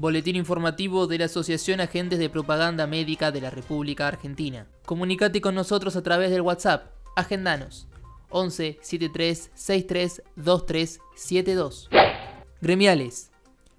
Boletín informativo de la Asociación Agentes de Propaganda Médica de la República Argentina. Comunicate con nosotros a través del WhatsApp. Agendanos 11 73 63 23 72. Gremiales.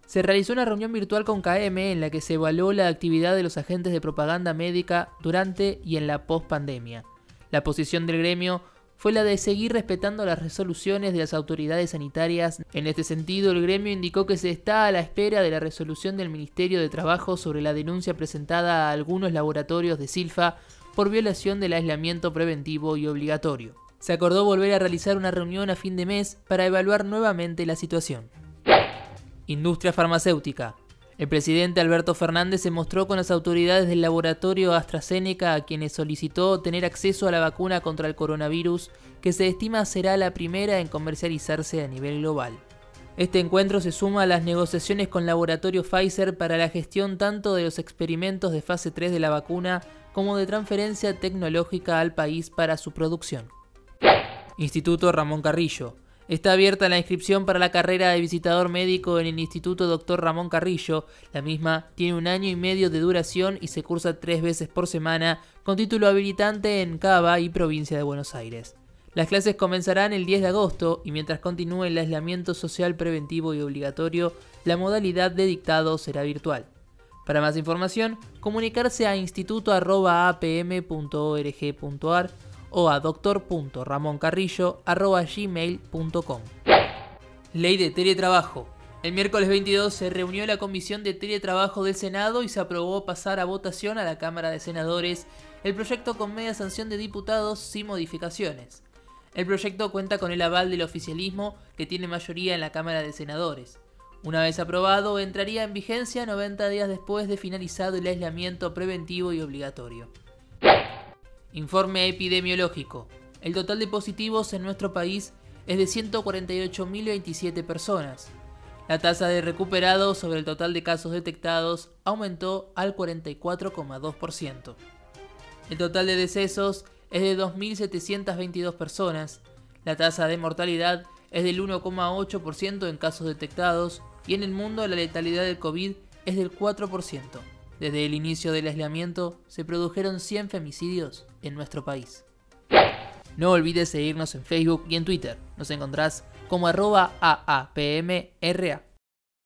Se realizó una reunión virtual con KM en la que se evaluó la actividad de los agentes de propaganda médica durante y en la post-pandemia. La posición del gremio fue la de seguir respetando las resoluciones de las autoridades sanitarias. En este sentido, el gremio indicó que se está a la espera de la resolución del Ministerio de Trabajo sobre la denuncia presentada a algunos laboratorios de Silfa por violación del aislamiento preventivo y obligatorio. Se acordó volver a realizar una reunión a fin de mes para evaluar nuevamente la situación. Industria farmacéutica. El presidente Alberto Fernández se mostró con las autoridades del laboratorio AstraZeneca a quienes solicitó tener acceso a la vacuna contra el coronavirus que se estima será la primera en comercializarse a nivel global. Este encuentro se suma a las negociaciones con laboratorio Pfizer para la gestión tanto de los experimentos de fase 3 de la vacuna como de transferencia tecnológica al país para su producción. Instituto Ramón Carrillo. Está abierta la inscripción para la carrera de visitador médico en el Instituto Dr. Ramón Carrillo. La misma tiene un año y medio de duración y se cursa tres veces por semana con título habilitante en Cava y provincia de Buenos Aires. Las clases comenzarán el 10 de agosto y mientras continúe el aislamiento social preventivo y obligatorio, la modalidad de dictado será virtual. Para más información, comunicarse a instituto.apm.org.ar o a doctor.ramoncarrillo.gmail.com Ley de teletrabajo. El miércoles 22 se reunió la Comisión de Teletrabajo del Senado y se aprobó pasar a votación a la Cámara de Senadores el proyecto con media sanción de diputados sin modificaciones. El proyecto cuenta con el aval del oficialismo que tiene mayoría en la Cámara de Senadores. Una vez aprobado, entraría en vigencia 90 días después de finalizado el aislamiento preventivo y obligatorio. Informe epidemiológico. El total de positivos en nuestro país es de 148.027 personas. La tasa de recuperados sobre el total de casos detectados aumentó al 44,2%. El total de decesos es de 2.722 personas. La tasa de mortalidad es del 1,8% en casos detectados y en el mundo la letalidad del COVID es del 4%. Desde el inicio del aislamiento se produjeron 100 femicidios en nuestro país. No olvides seguirnos en Facebook y en Twitter. Nos encontrás como arroba AAPMRA.